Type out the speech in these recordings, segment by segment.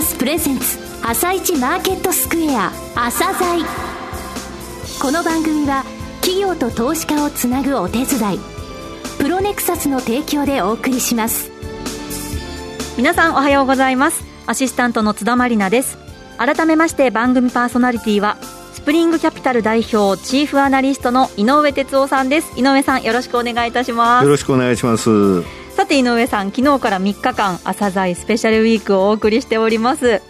サスプレゼンツ朝一マーケットスクエア朝鮮。この番組は企業と投資家をつなぐお手伝いプロネクサスの提供でお送りします。皆さんおはようございます。アシスタントの津田まりなです。改めまして番組パーソナリティはスプリングキャピタル代表チーフアナリストの井上哲夫さんです。井上さんよろしくお願いいたします。よろしくお願いしますさて井上さん昨日から3日間朝鮮スペシャルウィークをお送りしております。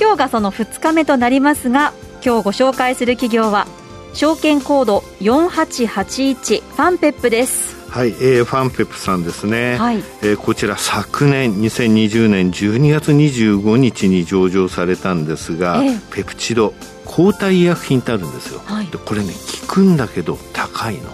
今日がその2日目となりますが今日ご紹介する企業は証券コード4881ファンペップです。はい、えー、ファンペップさんですね、はい、えー、こちら昨年2020年12月25日に上場されたんですが、えー、ペプチド抗体医薬品ってあるんですよ、はい、でこれね効くんだけど高いの。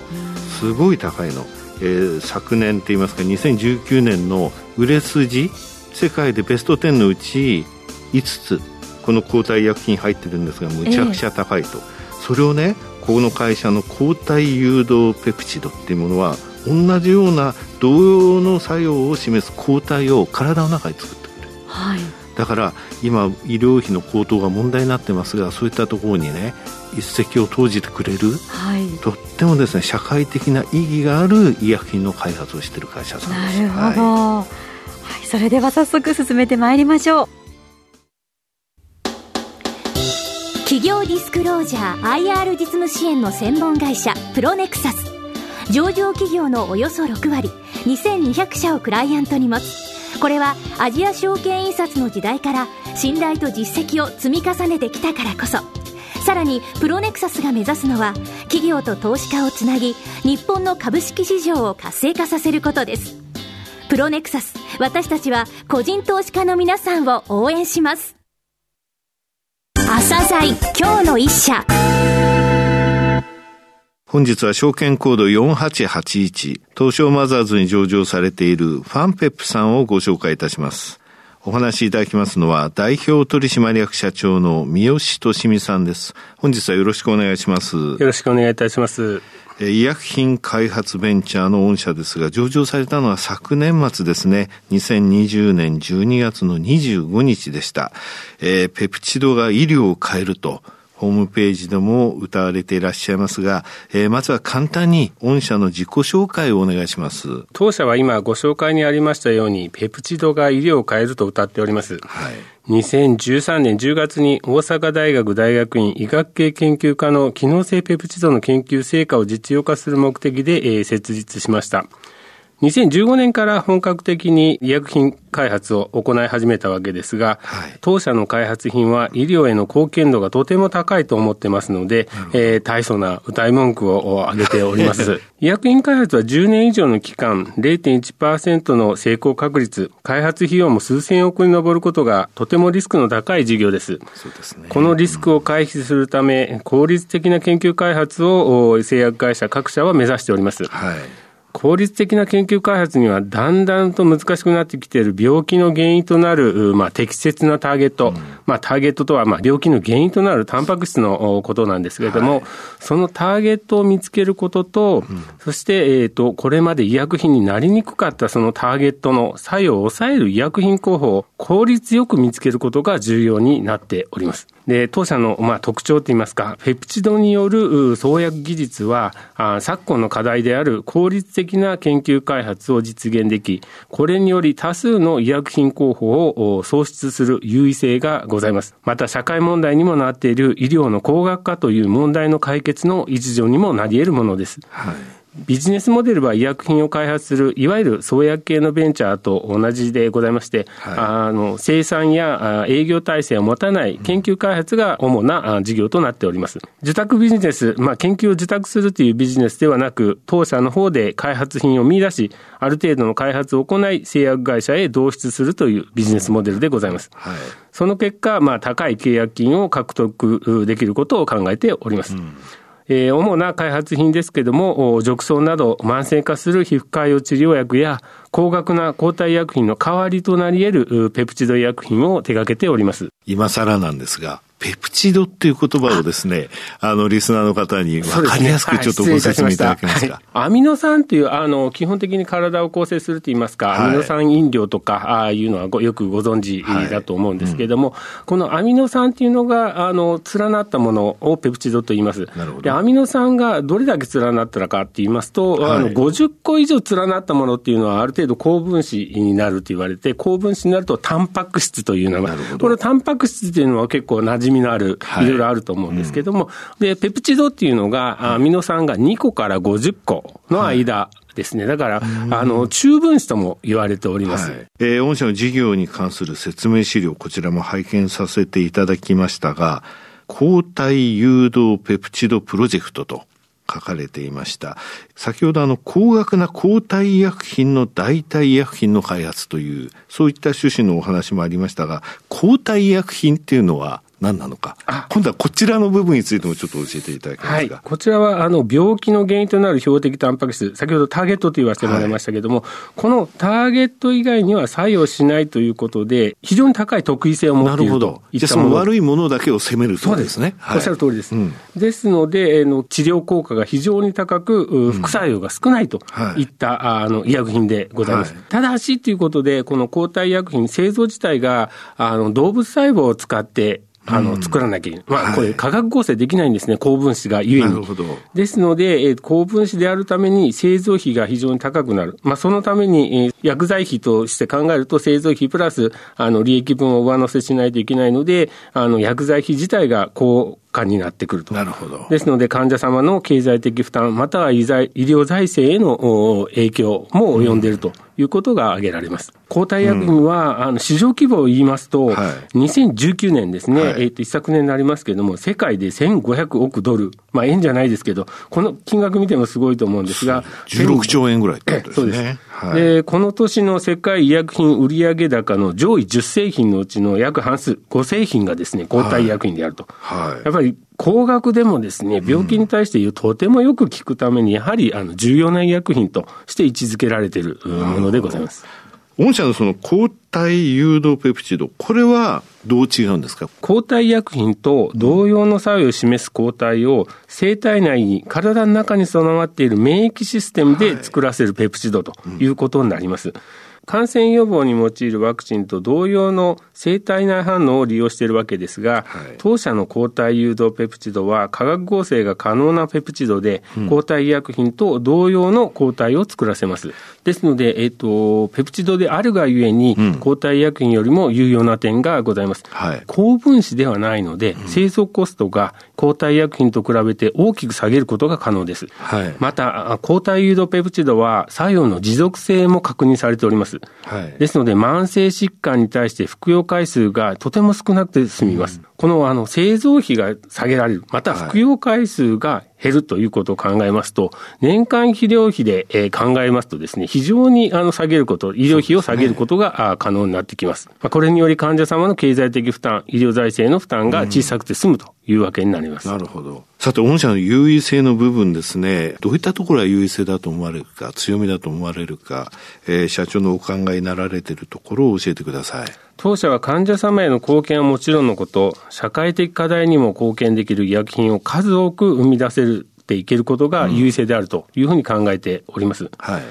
すごい高いの、えー、昨年って言いますか2019年の売れ筋世界でベスト10のうち5つこの抗体医薬品入ってるんですがむちゃくちゃ高いと、えー、それをねこの会社の抗体誘導ペプチドっていうものは同じような同様の作用を示す抗体を体の中に作ってくれる、はい、だから今医療費の高騰が問題になってますがそういったところにね一石を投じてくれる、はい、とってもですね社会的な意義がある医薬品の開発をしている会社さんです。なるほど、はい、はい、それでは早速進めてまいりましょう。企業ディスクロージャー IR 実務支援の専門会社プロネクサス。上場企業のおよそ6割2200社をクライアントに持つ。これはアジア証券印刷の時代から信頼と実績を積み重ねてきたからこそさらにプロネクサスが目指すのは企業と投資家をつなぎ日本の株式市場を活性化させることです。プロネクサス私たちは個人投資家の皆さんを応援します。朝鮮今日の一社。本日は証券コード4881東証マザーズに上場されているファンペップさんをご紹介いたします。お話しいただきますのは代表取締役社長の三好俊美さんです。本日はよろしくお願いします。よろしくお願いいたします。医薬品開発ベンチャーの御社ですが、上場されたのは昨年末ですね、2020年12月の25日でした。えー、ペプチドが医療を変えると、ホームページでも歌われていらっしゃいますが、えー、まずは簡単に御社の自己紹介をお願いします。当社は今ご紹介にありましたように、ペプチドが医療を変えると歌っております。はい。2013年10月に大阪大学大学院医学系研究科の機能性ペプチドの研究成果を実用化する目的で、えー、設立しました。2015年から本格的に医薬品開発を行い始めたわけですが、はい、当社の開発品は医療への貢献度がとても高いと思ってますので、えー、大層な歌い文句を挙げております。医薬品開発は10年以上の期間、0.1%の成功確率、開発費用も数千億に上ることがとてもリスクの高い事業です。そうですね、このリスクを回避するため、効率的な研究開発を製薬会社各社は目指しております。はい効率的な研究開発にはだんだんと難しくなってきている病気の原因となる、まあ、適切なターゲット、うん、まあ、ターゲットとはまあ病気の原因となるタンパク質のことなんですけれども、はい、そのターゲットを見つけることと、うん、そして、えっ、ー、と、これまで医薬品になりにくかったそのターゲットの作用を抑える医薬品候補を効率よく見つけることが重要になっております。で、当社の、まあ、特徴といいますか、ペプチドによる創薬技術は、あ昨今の課題である効率的な研究開発を実現でき、これにより多数の医薬品候補を創出する優位性がございます。また、社会問題にもなっている医療の高額化という問題の解決の一助にもなり得るものです。はいビジネスモデルは医薬品を開発する、いわゆる創薬系のベンチャーと同じでございまして、はい、あの生産や営業体制を持たない研究開発が主な事業となっております。受託ビジネス、まあ、研究を受託するというビジネスではなく、当社の方で開発品を見出し、ある程度の開発を行い、製薬会社へ導出するというビジネスモデルでございます。はい、その結果、まあ、高い契約金を獲得できることを考えております。うんえー、主な開発品ですけども、褥瘡など慢性化する皮膚潰瘍治療薬や、高額な抗体薬品の代わりとなり得るペプチド医薬品を手掛けております。今更なんですが、ペプチドっていう言葉をですね、あの、リスナーの方に分かりやすくちょっとご説明いただけますか？アミノ酸っていう、あの、基本的に体を構成すると言いますか、はい、アミノ酸飲料とか、ああいうのはごよくご存知だと思うんですけれども、はい。うん、このアミノ酸っていうのが、あの、連なったものをペプチドと言います。で、アミノ酸がどれだけ連なったのかって言いますと、はい、あの、50個以上連なったものっていうのは、ある程度高分子になると言われて、高分子になると、タンパク質という名前。これ、タンパク質っていうのは結構馴染みのある、いろいろあると思うんですけども、うん、で、ペプチドっていうのが、アミノ酸が2個から50個の間、ですね。だから、あの、中分子とも言われております。はい、えー、御社の事業に関する説明資料、こちらも拝見させていただきましたが、抗体誘導ペプチドプロジェクトと書かれていました。先ほどあの、高額な抗体医薬品の代替医薬品の開発という、そういった趣旨のお話もありましたが、抗体医薬品っていうのは、何なのか、今度はこちらの部分についてもちょっと教えていただけますか。はい、こちらはあの病気の原因となる標的タンパク質、先ほどターゲットと言わせてもらいましたけれども、はい、このターゲット以外には作用しないということで、非常に高い特異性を持っているといったもの。じゃあ、その悪いものだけを責めるそうですね。はい、おっしゃる通りです。うん、ですので、えの治療効果が非常に高く、副作用が少ないとい。った、うんはい、あの医薬品でございます。ただしということで、この抗体医薬品、製造自体があの動物細胞を使ってあの、作らなきゃいけない。まあ、これ、化学合成できないんですね、高分子がゆえに。なるほど。ですので、えー、高分子であるために製造費が非常に高くなる。まあ、そのために、えー、薬剤費として考えると、製造費プラス、あの、利益分を上乗せしないといけないので、あの、薬剤費自体が高化になってくると。なるほど。ですので、患者様の経済的負担、または医療財政への影響も及んでいるということが挙げられます。抗体薬品は、うん、あの市場規模を言いますと、はい、2019年ですね、はい、えっ、と、一昨年になりますけれども、世界で1500億ドル、まあ円じゃないですけど、この金額見てもすごいと思うんですが、16兆円ぐらいってことですね。そうです。はい、で、この年の世界医薬品売上高の上位10製品のうちの約半数、5製品がですね、抗体医薬品であると。はい、やっぱり高額でもですね、病気に対してとてもよく効くために、やはりあの重要な医薬品として位置づけられているものでございます。御社のその抗体誘導ペプチド、これはどう違うんですか？抗体医薬品と同様の作用を示す抗体を生体内に、体の中に備わっている免疫システムで作らせるペプチドということになります。はいうん感染予防に用いるワクチンと同様の生体内反応を利用しているわけですが、はい、当社の抗体誘導ペプチドは化学合成が可能なペプチドで、うん、抗体医薬品と同様の抗体を作らせます。ですので、えっ、ー、と、ペプチドであるがゆえに、抗体医薬品よりも有用な点がございます。はい、高分子ではないので、製造コストが抗体医薬品と比べて大きく下げることが可能です。はい、また、抗体誘導ペプチドは作用の持続性も確認されております。はい、ですので、慢性疾患に対して服用回数がとても少なくて済みます。うん、このあの製造費が下げられる、また服用回数が減るということを考えますと、年間肥料費で、え考えますとですね、非常にあの下げること、医療費を下げることが、ね、可能になってきます。まあ、これにより患者様の経済的負担、医療財政の負担が小さくて済むというわけになります。うん、なるほど。さて、御社の優位性の部分ですね、どういったところが優位性だと思われるか、強みだと思われるか、えー、社長のお考えになられているところを教えてください。当社は患者様への貢献はもちろんのこと、社会的課題にも貢献できる医薬品を数多く生み出せるていけることが優位性であるというふうに考えております。はい。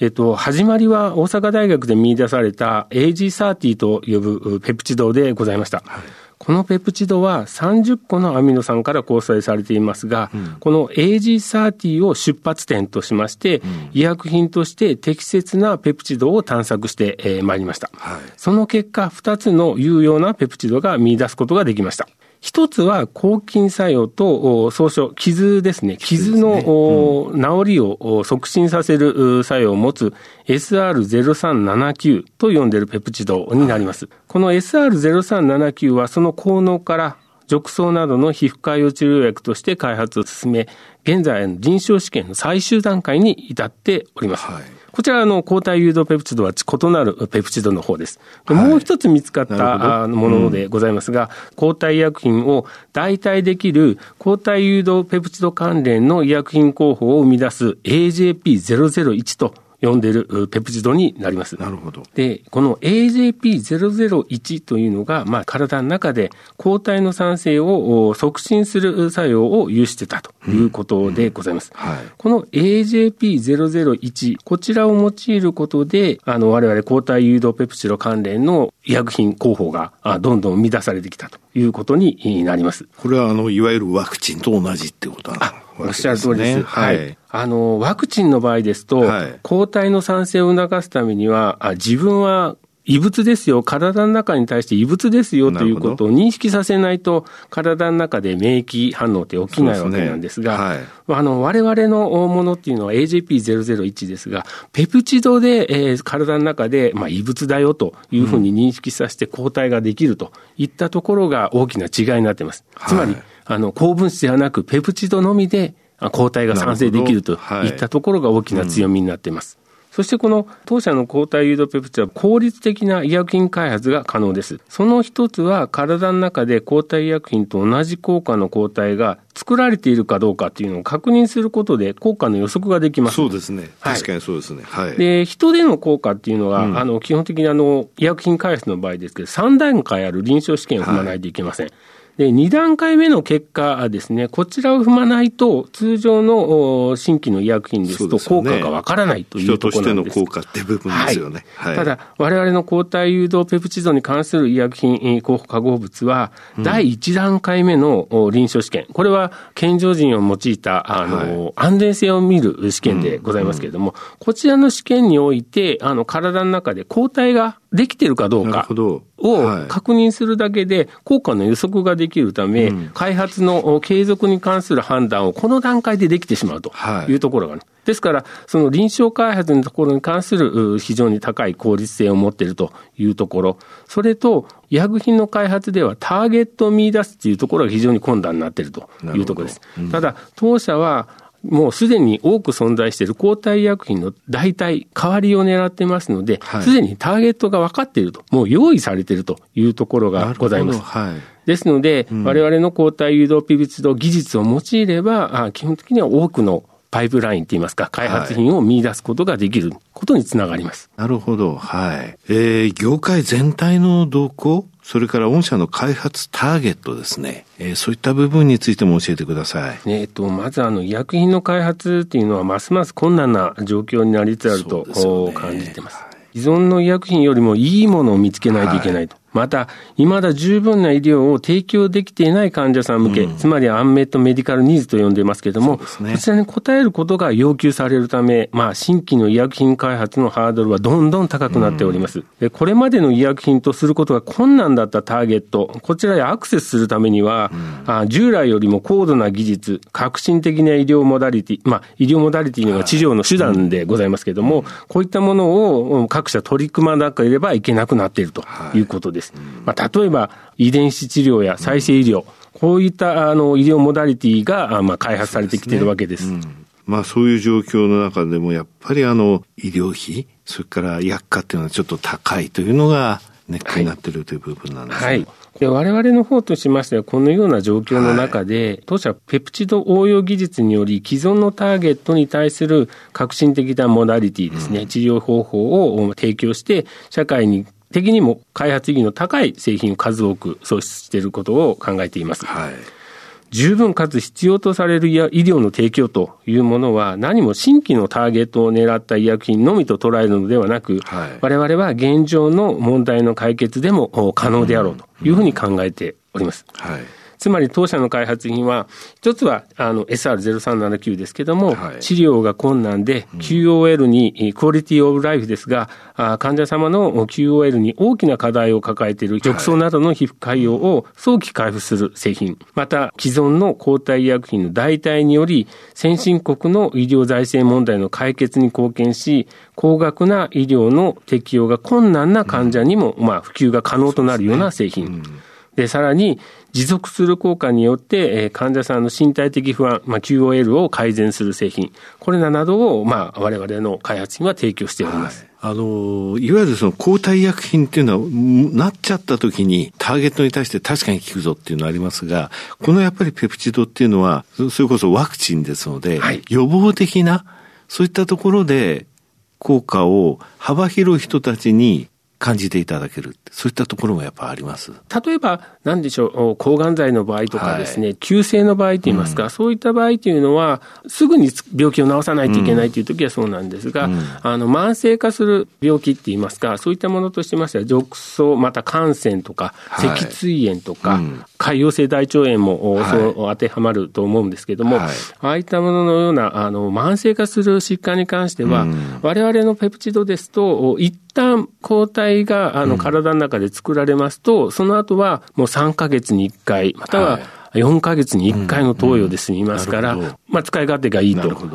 えっと、始まりは大阪大学で見出された AG30 と呼ぶペプチドでございました。はいこのペプチドは30個のアミノ酸から構成されていますが、うん、この AG30 を出発点としまして、うん、医薬品として適切なペプチドを探索してまいりました。はい、その結果、2つの有用なペプチドが見出すことができました。一つは抗菌作用と総称、傷ですね。傷の、治りを促進させる作用を持つ SR0379 と呼んでいるペプチドになります。この SR0379 はその効能から褥瘡などの皮膚科用治療薬として開発を進め、現在臨床試験の最終段階に至っております。はいこちらの抗体誘導ペプチドは異なるペプチドの方です。もう一つ見つかったものでございますが、うん、抗体医薬品を代替できる抗体誘導ペプチド関連の医薬品候補を生み出す AJP001 と呼んでるペプチドになります。なるほど。で、この AJP001 というのが、まあ、体の中で抗体の産生を促進する作用を有してたということでございます。うんうんはい、この AJP001、こちらを用いることで、あの、我々抗体誘導ペプチド関連の医薬品候補がどんどん生み出されてきたということになります。これは、あの、いわゆるワクチンと同じってことなのおっしゃる通りです。はい。あの、ワクチンの場合ですと、はい、抗体の産生を促すためには、あ自分は異物ですよ、体の中に対して異物ですよということを認識させないと、体の中で免疫反応って起きないわけなんですが、すねはい、あの我々のものっていうのは AJP001 ですが、ペプチドで、えー、体の中で、まあ、異物だよというふうに認識させて抗体ができるといったところが大きな違いになっています。つまり、はいあの、高分子ではなく、ペプチドのみで抗体が産生できるといったところが大きな強みになっています。そしてこの当社の抗体誘導ペプチドは効率的な医薬品開発が可能です。その一つは体の中で抗体医薬品と同じ効果の抗体が作られているかどうかっていうのを確認することで効果の予測ができます。そうですね。確かにそうですね。はい。で、人での効果っていうのは、うん、あの、基本的にあの、医薬品開発の場合ですけど、3段階ある臨床試験を踏まないといけません。はいで、2段階目の結果ですね、こちらを踏まないと、通常の新規の医薬品ですと効果がわからないというところなんです。人としての効果って部分ですよね。はい。ただ、我々の抗体誘導ペプチドに関する医薬品候補化合物は、第1段階目の臨床試験、これは健常人を用いた、あの、はい、安全性を見る試験でございますけれども、うんうん、こちらの試験において、あの、体の中で抗体ができてるかどうかを確認するだけで効果の予測ができるため、開発の継続に関する判断をこの段階でできてしまうとい。うところがある。ですから、その臨床開発のところに関する非常に高い効率性を持っているというところ、それと医薬品の開発ではターゲットを見出すというところが非常に困難になっているというところです。うん、ただ、当社はもうすでに多く存在している抗体医薬品の代替、代わりを狙ってますので、す、で、にターゲットが分かっていると、もう用意されているというところがございます。はい、ですので、われわれの抗体誘導ピビツド技術を用いれば、基本的には多くのパイプラインといいますか、開発品を見出すことができることにつながります。はい、なるほど。はい。えー、業界全体の動向それから御社の開発ターゲットですね。えー、そういった部分についても教えてください。えっ、と、まずあの、医薬品の開発っていうのは、ますます困難な状況になりつつあると、ね、感じてます。依存の医薬品よりもいいものを見つけないといけないと。はいまた、未だ十分な医療を提供できていない患者さん向け、うん、つまりアンメットメディカルニーズと呼んでいますけれども、ね、こちらに応えることが要求されるため、まあ、新規の医薬品開発のハードルはどんどん高くなっております。うん、でこれまでの医薬品とすることが困難だったターゲット、こちらへアクセスするためには、うん、あ従来よりも高度な技術、革新的な医療モダリティ、まあ、医療モダリティは治療の手段でございますけれども、こういったものを各社取り組まなければいけなくなっているということです。まあ、例えば、遺伝子治療や再生医療、こういったあの医療モダリティがまあ開発されてきているわけです。まあそういう状況の中でもやっぱりあの医療費、それから薬価っていうのはちょっと高いというのがネックになっているという部分なんですね。はい。で我々の方としましては、このような状況の中で、はい、当社ペプチド応用技術により、既存のターゲットに対する革新的なモダリティですね、うん、治療方法を提供して、社会に的にも開発意義の高い製品を数多く創出していることを考えています。はい十分かつ必要とされる医療の提供というものは何も新規のターゲットを狙った医薬品のみと捉えるのではなく、はい、我々は現状の問題の解決でも可能であろうというふうに考えております。はいつまり当社の開発品は、一つはあの SR0379 ですけども、はい、治療が困難で、QOL に、クオリティオブライフですが、患者様の QOL に大きな課題を抱えている褥瘡などの皮膚潰瘍を早期回復する製品、また既存の抗体医薬品の代替により、先進国の医療財政問題の解決に貢献し、高額な医療の適用が困難な患者にも、まあ、普及が可能となるような製品。で、さらに、持続する効果によって、えー、患者さんの身体的不安、まあ、QOL を改善する製品、これらなどを、まあ、我々の開発には提供しております。はい。あの、いわゆるその抗体医薬品っていうのは、なっちゃった時にターゲットに対して確かに効くぞっていうのはありますが、このやっぱりペプチドっていうのは、それこそワクチンですので、はい、予防的な、そういったところで効果を幅広い人たちに感じていただけるそういったところもやっぱあります。例えば何でしょう抗がん剤の場合とかですね、はい、急性の場合といいますか、うん、そういった場合というのはすぐに病気を治さないといけないという時はそうなんですが、うん、あの慢性化する病気っていいますかそういったものとしてましては褥瘡また感染とか脊椎炎とか、はいうん、潰瘍性大腸炎も、はい、そ当てはまると思うんですけれども、ああいったもののようなあの慢性化する疾患に関しては、我々のペプチドですと1旦抗体があの体の中で作られますと、うん、その後はもう3か月に1回、または、はい。4か月に1回の投与で済みますから、うん。うん、まあ、使い勝手がいいというこ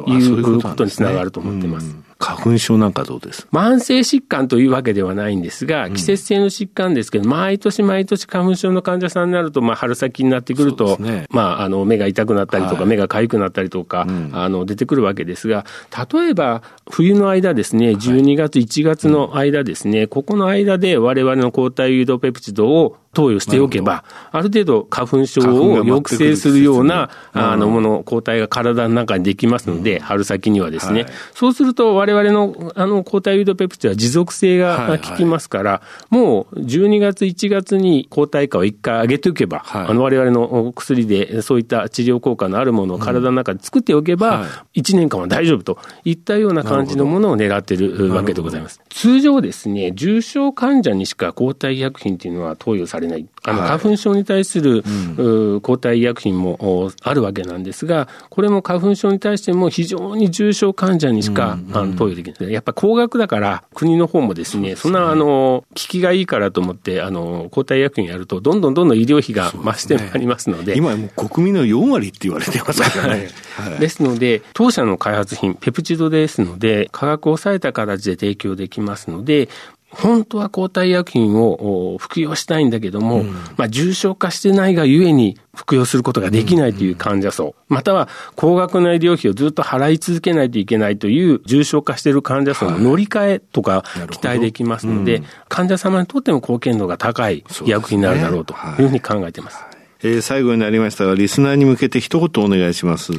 とにつながると思ってます。花粉症なんかどうです？慢性疾患というわけではないんですが、季節性の疾患ですけど、毎年毎年花粉症の患者さんになると、まあ、春先になってくると、ね、まあ、あの、目が痛くなったりとか、はい、目が痒くなったりとか、うん、あの、出てくるわけですが、例えば、冬の間ですね、12月、1月の間ですね、ここの間で我々の抗体誘導ペプチドを投与しておけば、ある程度花粉症を抑制するような、あの、もの、抗体が体の中にできますので、春先にはですね。そうすると、我々の、あの、抗体誘導ペプチドは持続性が効きますから、もう12月、1月に抗体価を1回上げておけば、あの、我々の薬でそういった治療効果のあるものを体の中で作っておけば、1年間は大丈夫といったような感じのものを狙っているわけでございます。通常ですね、重症患者にしか抗体医薬品というのは投与されれない。あの、花粉症に対する、はい、抗体医薬品もあるわけなんですが、これも花粉症に対しても非常に重症患者にしか、うん、あの投与できない。やっぱ高額だから、国の方もですね、そ、ね、んな、あの、効きがいいからと思って、あの、抗体医薬品やると、どんどんどんどん医療費が増してまいりますので。でね、今もう国民の4割って言われてますからね。はい、ですので、当社の開発品、ペプチドですので、価格を抑えた形で提供できますので、本当は抗体医薬品を服用したいんだけども、うん、まあ、重症化してないがゆえに服用することができないという患者層、または高額な医療費をずっと払い続けないといけないという重症化している患者層の乗り換えとか期待できますので、はいうん、患者様にとっても貢献度が高い医薬品になるだろうというふうに考えています。はい、えー、最後になりましたが、リスナーに向けて一言お願いします。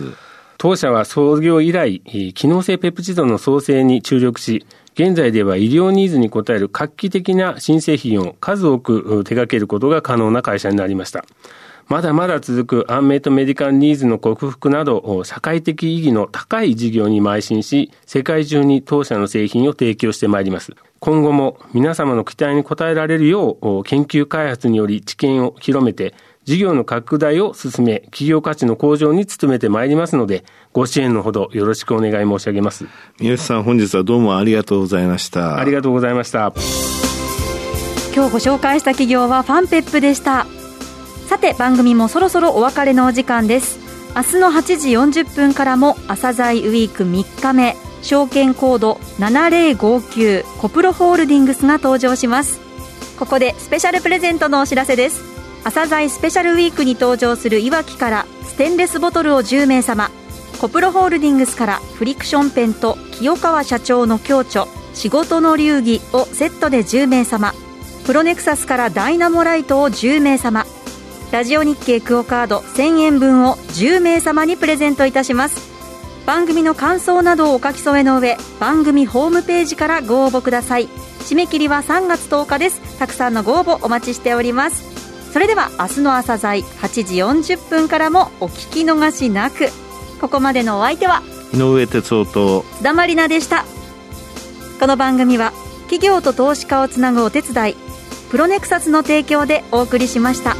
当社は創業以来、機能性ペプチドの創生に注力し、現在では医療ニーズに応える画期的な新製品を数多く手掛けることが可能な会社になりました。まだまだ続くアンメイトメディカルニーズの克服など、社会的意義の高い事業に邁進し、世界中に当社の製品を提供してまいります。今後も皆様の期待に応えられるよう、研究開発により知見を広めて、事業の拡大を進め、企業価値の向上に努めてまいりますので、ご支援のほどよろしくお願い申し上げます。三好さん、本日はどうもありがとうございました。ありがとうございました。今日ご紹介した企業はファンペップでした。さて、番組もそろそろお別れのお時間です。明日の8時40分からも朝鮮ウィーク3日目、証券コード7059コプロホールディングスが登場します。ここでスペシャルプレゼントのお知らせです。朝鮮スペシャルウィークに登場するいわきからステンレスボトルを10名様コプロホールディングスからフリクションペンと清川社長の共著仕事の流儀をセットで10名様プロネクサスからダイナモライトを10名様ラジオ日経クオカード1000円分を10名様にプレゼントいたします。番組の感想などをお書き添えの上番組ホームページからご応募ください。締め切りは3月10日です。たくさんのご応募お待ちしております。それでは明日の朝鮮8時40分からもお聞き逃しなくここまでのお相手は井上哲夫と津田まりなでしたこの番組は企業と投資家をつなぐお手伝いプロネクサスの提供でお送りしました。